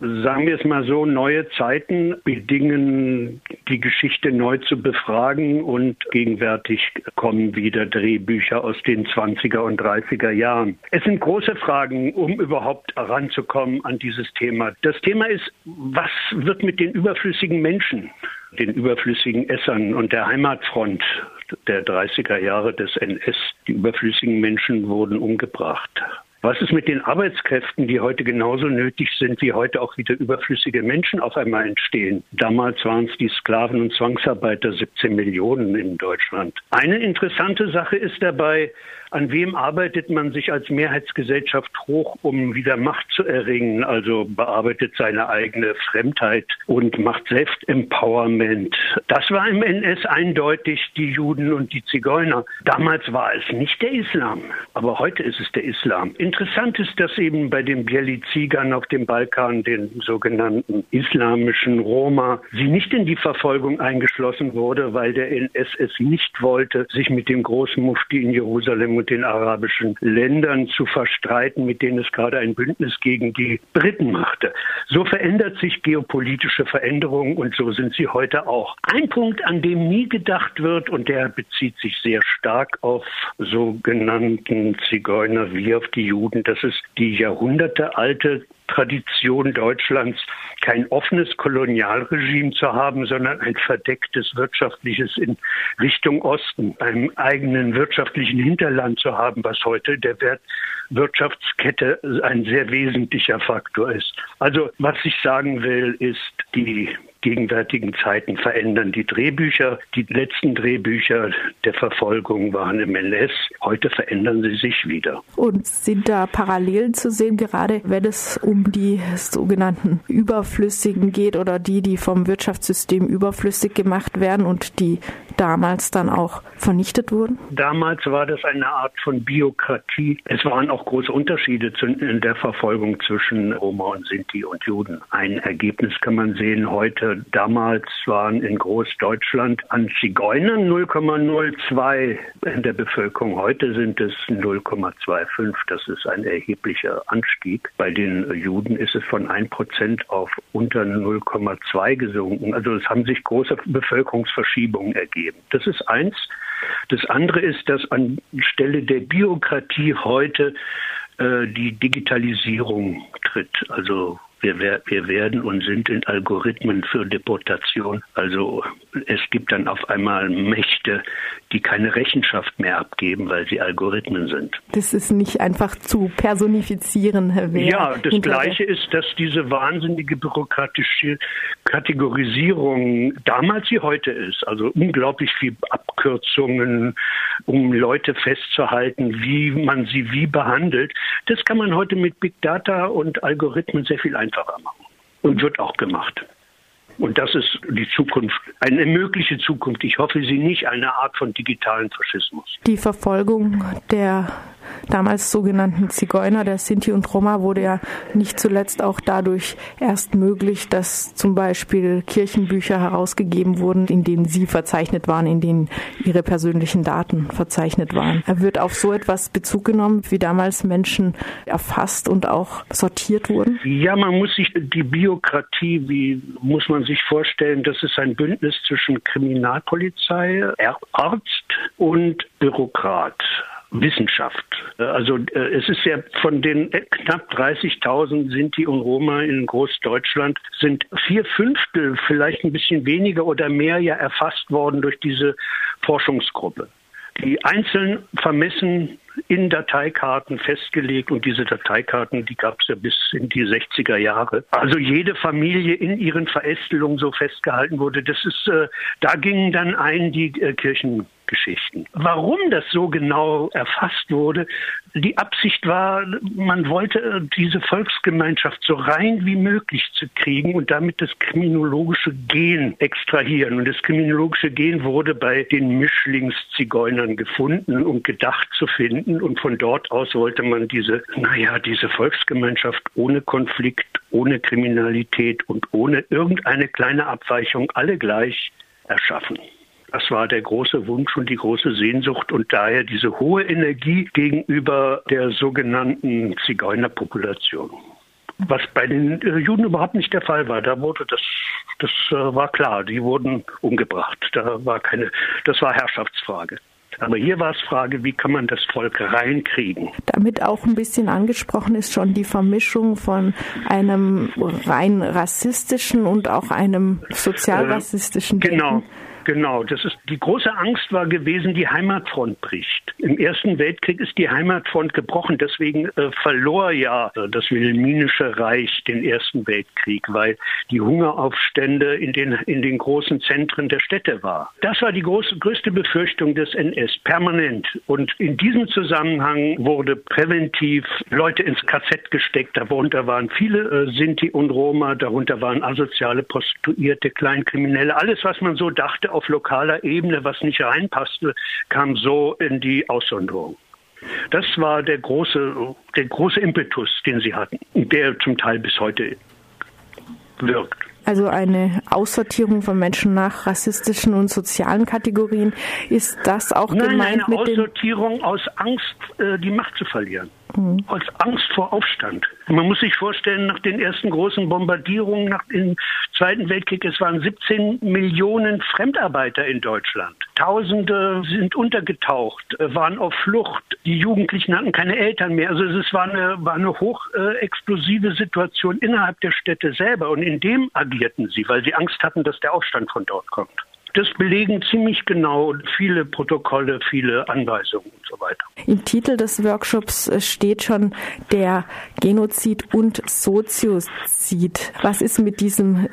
Sagen wir es mal so, neue Zeiten bedingen die Geschichte neu zu befragen und gegenwärtig kommen wieder Drehbücher aus den 20er und 30er Jahren. Es sind große Fragen, um überhaupt heranzukommen an dieses Thema. Das Thema ist, was wird mit den überflüssigen Menschen, den überflüssigen Essern und der Heimatfront der 30er Jahre des NS? Die überflüssigen Menschen wurden umgebracht. Was ist mit den Arbeitskräften, die heute genauso nötig sind, wie heute auch wieder überflüssige Menschen auf einmal entstehen? Damals waren es die Sklaven und Zwangsarbeiter, 17 Millionen in Deutschland. Eine interessante Sache ist dabei, an wem arbeitet man sich als Mehrheitsgesellschaft hoch, um wieder Macht zu erringen? Also bearbeitet seine eigene Fremdheit und macht Selbstempowerment. Das war im NS eindeutig die Juden und die Zigeuner. Damals war es nicht der Islam, aber heute ist es der Islam. Interessant ist, dass eben bei den Bielizigern auf dem Balkan, den sogenannten islamischen Roma, sie nicht in die Verfolgung eingeschlossen wurde, weil der NS es nicht wollte, sich mit dem großen Mufti in Jerusalem und den arabischen Ländern zu verstreiten, mit denen es gerade ein Bündnis gegen die Briten machte. So verändert sich geopolitische Veränderung und so sind sie heute auch. Ein Punkt, an dem nie gedacht wird und der bezieht sich sehr stark auf sogenannten Zigeuner wie auf die Juden, das ist die jahrhundertealte Tradition Deutschlands, kein offenes Kolonialregime zu haben, sondern ein verdecktes wirtschaftliches in Richtung Osten, einem eigenen wirtschaftlichen Hinterland zu haben, was heute der Wert Wirtschaftskette ein sehr wesentlicher Faktor ist. Also was ich sagen will, ist die gegenwärtigen Zeiten verändern die Drehbücher. Die letzten Drehbücher der Verfolgung waren im NS. Heute verändern sie sich wieder. Und sind da Parallelen zu sehen, gerade wenn es um die sogenannten Überflüssigen geht oder die, die vom Wirtschaftssystem überflüssig gemacht werden und die damals dann auch vernichtet wurden? Damals war das eine Art von Biokratie. Es waren auch große Unterschiede in der Verfolgung zwischen Roma und Sinti und Juden. Ein Ergebnis kann man sehen heute. Damals waren in Großdeutschland an Zigeunern 0,02 in der Bevölkerung. Heute sind es 0,25. Das ist ein erheblicher Anstieg. Bei den Juden ist es von 1% auf unter 0,2 gesunken. Also es haben sich große Bevölkerungsverschiebungen ergeben geben. Das ist eins. Das andere ist, dass anstelle der Biokratie heute äh, die Digitalisierung tritt. Also wir, wir, werden und sind in Algorithmen für Deportation. Also es gibt dann auf einmal Mächte, die keine Rechenschaft mehr abgeben, weil sie Algorithmen sind. Das ist nicht einfach zu personifizieren, Herr Wehr. Ja, das Gleiche ist, dass diese wahnsinnige bürokratische Kategorisierung damals wie heute ist. Also unglaublich viel Abkürzungen, um Leute festzuhalten, wie man sie wie behandelt. Das kann man heute mit Big Data und Algorithmen sehr viel einfacher machen. Und wird auch gemacht. Und das ist die Zukunft, eine mögliche Zukunft. Ich hoffe sie nicht, eine Art von digitalen Faschismus. Die Verfolgung der damals sogenannten Zigeuner, der Sinti und Roma, wurde ja nicht zuletzt auch dadurch erst möglich, dass zum Beispiel Kirchenbücher herausgegeben wurden, in denen sie verzeichnet waren, in denen ihre persönlichen Daten verzeichnet waren. Er wird auf so etwas Bezug genommen, wie damals Menschen erfasst und auch sortiert wurden? Ja, man muss sich die Biokratie, wie muss man sich vorstellen, das ist ein Bündnis zwischen Kriminalpolizei, Arzt und Bürokrat. Wissenschaft. Also äh, es ist ja von den knapp 30.000 Sinti und Roma in Großdeutschland sind vier Fünftel, vielleicht ein bisschen weniger oder mehr ja erfasst worden durch diese Forschungsgruppe. Die einzeln vermessen in Dateikarten festgelegt und diese Dateikarten, die gab es ja bis in die 60er Jahre. Also jede Familie in ihren Verästelungen so festgehalten wurde. Das ist, äh, da gingen dann ein die äh, Kirchen Geschichten. Warum das so genau erfasst wurde, die Absicht war, man wollte diese Volksgemeinschaft so rein wie möglich zu kriegen und damit das kriminologische Gen extrahieren. Und das kriminologische Gen wurde bei den Mischlingszigeunern gefunden und gedacht zu finden. Und von dort aus wollte man diese, naja, diese Volksgemeinschaft ohne Konflikt, ohne Kriminalität und ohne irgendeine kleine Abweichung alle gleich erschaffen. Das war der große Wunsch und die große Sehnsucht und daher diese hohe Energie gegenüber der sogenannten Zigeunerpopulation. Was bei den äh, Juden überhaupt nicht der Fall war. Da wurde das, das äh, war klar. Die wurden umgebracht. Da war keine, das war Herrschaftsfrage. Aber hier war es Frage, wie kann man das Volk reinkriegen? Damit auch ein bisschen angesprochen ist schon die Vermischung von einem rein rassistischen und auch einem sozialrassistischen äh, Genau. Denken. Genau, das ist die große Angst war gewesen, die Heimatfront bricht. Im Ersten Weltkrieg ist die Heimatfront gebrochen, deswegen äh, verlor ja äh, das Wilhelminische Reich den Ersten Weltkrieg, weil die Hungeraufstände in den in den großen Zentren der Städte war. Das war die große, größte Befürchtung des NS permanent und in diesem Zusammenhang wurde präventiv Leute ins KZ gesteckt. Darunter waren viele äh, Sinti und Roma, darunter waren asoziale Prostituierte, Kleinkriminelle, alles was man so dachte auf lokaler Ebene, was nicht reinpasste, kam so in die Aussonderung. Das war der große, der große Impetus, den sie hatten, der zum Teil bis heute wirkt. Also eine Aussortierung von Menschen nach rassistischen und sozialen Kategorien. Ist das auch Nein, gemeint eine mit Aussortierung aus Angst, äh, die Macht zu verlieren mhm. aus Angst vor Aufstand. Man muss sich vorstellen, nach den ersten großen Bombardierungen nach dem Zweiten Weltkrieg, es waren 17 Millionen Fremdarbeiter in Deutschland. Tausende sind untergetaucht, waren auf Flucht. Die Jugendlichen hatten keine Eltern mehr. Also es war eine, war eine hochexplosive Situation innerhalb der Städte selber. Und in dem agierten sie, weil sie Angst hatten, dass der Aufstand von dort kommt. Das belegen ziemlich genau viele Protokolle, viele Anweisungen und so weiter. Im Titel des Workshops äh, steht schon der Genozid und Soziozid. Was ist mit diesem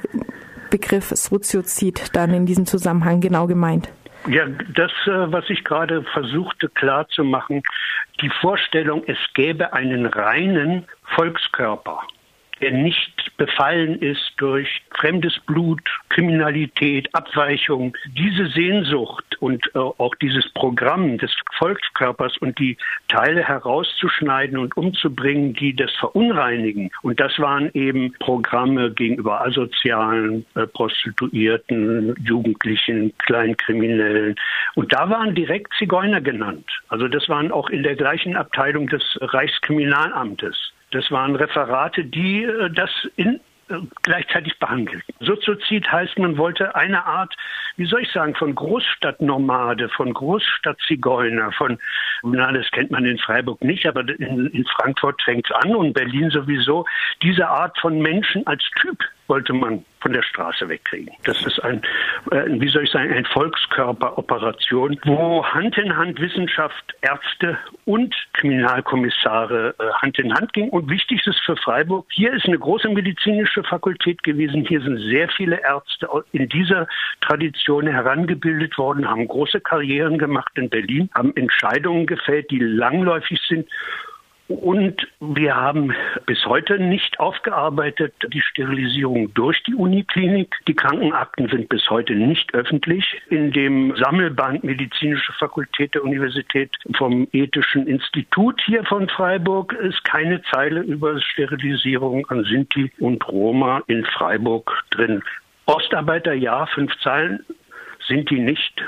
Begriff Soziozid dann in diesem Zusammenhang genau gemeint? Ja, das, äh, was ich gerade versuchte klarzumachen, die Vorstellung, es gäbe einen reinen Volkskörper der nicht befallen ist durch fremdes Blut, Kriminalität, Abweichung. Diese Sehnsucht und äh, auch dieses Programm des Volkskörpers und die Teile herauszuschneiden und umzubringen, die das verunreinigen. Und das waren eben Programme gegenüber asozialen, äh, Prostituierten, Jugendlichen, Kleinkriminellen. Und da waren direkt Zigeuner genannt. Also das waren auch in der gleichen Abteilung des Reichskriminalamtes. Das waren Referate, die äh, das in äh, gleichzeitig behandelt. Soziozid heißt, man wollte eine Art, wie soll ich sagen, von Großstadtnomade, von Großstadtzigeuner, von, na, das kennt man in Freiburg nicht, aber in, in Frankfurt fängt es an und Berlin sowieso, diese Art von Menschen als Typ wollte man von der Straße wegkriegen. Das ist ein, äh, wie soll ich sagen, ein Volkskörperoperation, wo Hand in Hand Wissenschaft, Ärzte und Kriminalkommissare äh, Hand in Hand ging. Und wichtig ist für Freiburg, hier ist eine große medizinische Fakultät gewesen. Hier sind sehr viele Ärzte in dieser Tradition herangebildet worden, haben große Karrieren gemacht in Berlin, haben Entscheidungen gefällt, die langläufig sind und wir haben bis heute nicht aufgearbeitet die Sterilisierung durch die Uniklinik. Die Krankenakten sind bis heute nicht öffentlich. In dem Sammelband Medizinische Fakultät der Universität vom Ethischen Institut hier von Freiburg ist keine Zeile über Sterilisierung an Sinti und Roma in Freiburg drin. Ostarbeiter ja, fünf Zeilen, Sinti nicht.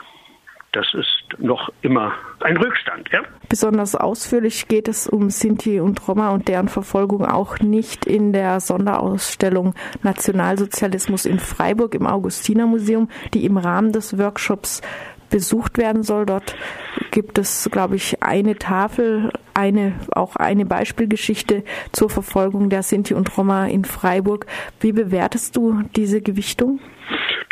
Das ist noch immer ein Rückstand. Ja? Besonders ausführlich geht es um Sinti und Roma und deren Verfolgung auch nicht in der Sonderausstellung Nationalsozialismus in Freiburg im Augustinermuseum, die im Rahmen des Workshops besucht werden soll. Dort gibt es, glaube ich, eine Tafel, eine, auch eine Beispielgeschichte zur Verfolgung der Sinti und Roma in Freiburg. Wie bewertest du diese Gewichtung?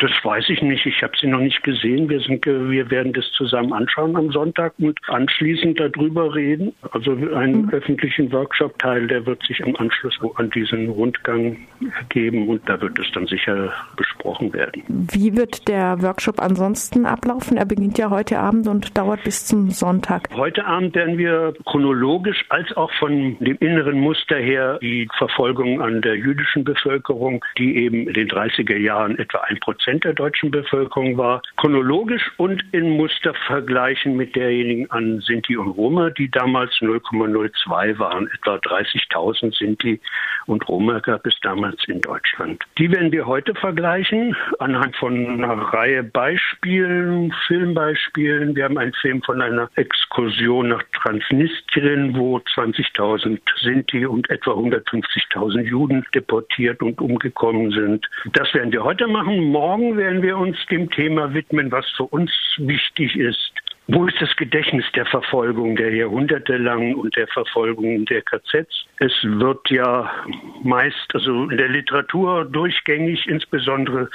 Das weiß ich nicht. Ich habe sie noch nicht gesehen. Wir, sind, wir werden das zusammen anschauen am Sonntag und anschließend darüber reden. Also einen mhm. öffentlichen Workshop-Teil, der wird sich im Anschluss an diesen Rundgang geben und da wird es dann sicher besprochen werden. Wie wird der Workshop ansonsten ablaufen? Er beginnt ja heute Abend und dauert bis zum Sonntag. Heute Abend werden wir chronologisch als auch von dem inneren Muster her die Verfolgung an der jüdischen Bevölkerung, die eben in den 30er Jahren etwa ein Prozent Prozent der deutschen Bevölkerung war, chronologisch und in Mustervergleichen mit derjenigen an Sinti und Roma, die damals 0,02 waren. Etwa 30.000 Sinti und Roma gab es damals in Deutschland. Die werden wir heute vergleichen anhand von einer Reihe Beispielen, Filmbeispielen. Wir haben einen Film von einer Exkursion nach Transnistrien, wo 20.000 Sinti und etwa 150.000 Juden deportiert und umgekommen sind. Das werden wir heute machen. Morgen werden wir uns dem Thema widmen, was für uns wichtig ist. Wo ist das Gedächtnis der Verfolgung der jahrhundertelang und der Verfolgung der KZs? Es wird ja meist, also in der Literatur durchgängig, insbesondere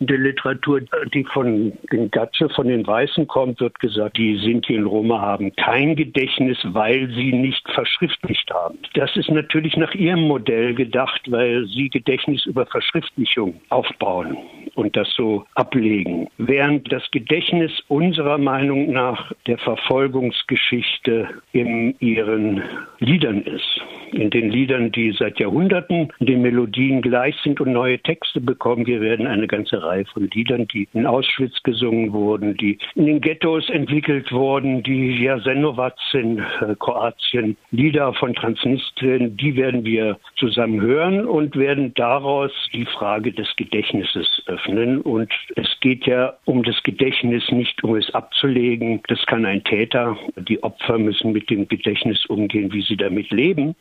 in der Literatur, die von den Gatze, von den Weißen kommt, wird gesagt, die Sinti und Roma haben kein Gedächtnis, weil sie nicht verschriftlicht haben. Das ist natürlich nach ihrem Modell gedacht, weil sie Gedächtnis über Verschriftlichung aufbauen und das so ablegen. Während das Gedächtnis unserer Meinung nach der Verfolgungsgeschichte in ihren Liedern ist. In den Liedern, die seit Jahrhunderten den Melodien gleich sind und neue Texte bekommen. Wir werden eine ganze Reihe von Liedern, die in Auschwitz gesungen wurden, die in den Ghettos entwickelt wurden, die Jasenovac in äh, Kroatien, Lieder von Transnistrien, die werden wir zusammen hören und werden daraus die Frage des Gedächtnisses öffnen. Und es geht ja um das Gedächtnis, nicht um es abzulegen. Das kann ein Täter. Die Opfer müssen mit dem Gedächtnis umgehen, wie sie damit leben.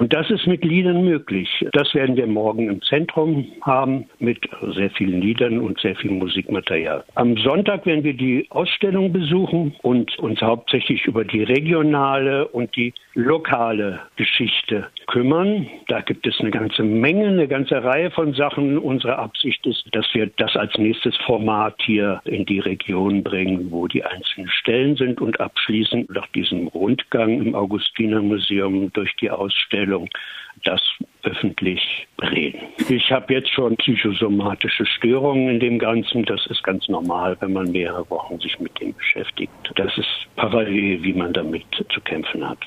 Und das ist mit Liedern möglich. Das werden wir morgen im Zentrum haben mit sehr vielen Liedern und sehr viel Musikmaterial. Am Sonntag werden wir die Ausstellung besuchen und uns hauptsächlich über die regionale und die lokale Geschichte kümmern. Da gibt es eine ganze Menge, eine ganze Reihe von Sachen. Unsere Absicht ist, dass wir das als nächstes Format hier in die Region bringen, wo die einzelnen Stellen sind und abschließend nach diesem Rundgang im Augustinermuseum durch die Ausstellung das öffentlich reden. Ich habe jetzt schon psychosomatische Störungen in dem Ganzen. Das ist ganz normal, wenn man mehrere Wochen sich mit dem beschäftigt. Das ist parallel, wie man damit zu kämpfen hat.